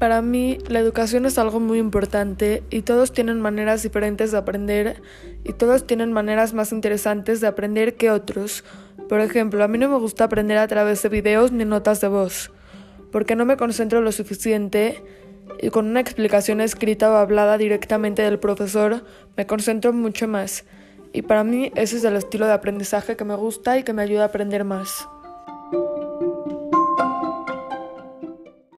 Para mí, la educación es algo muy importante y todos tienen maneras diferentes de aprender y todos tienen maneras más interesantes de aprender que otros. Por ejemplo, a mí no me gusta aprender a través de videos ni notas de voz, porque no me concentro lo suficiente y con una explicación escrita o hablada directamente del profesor me concentro mucho más. Y para mí ese es el estilo de aprendizaje que me gusta y que me ayuda a aprender más.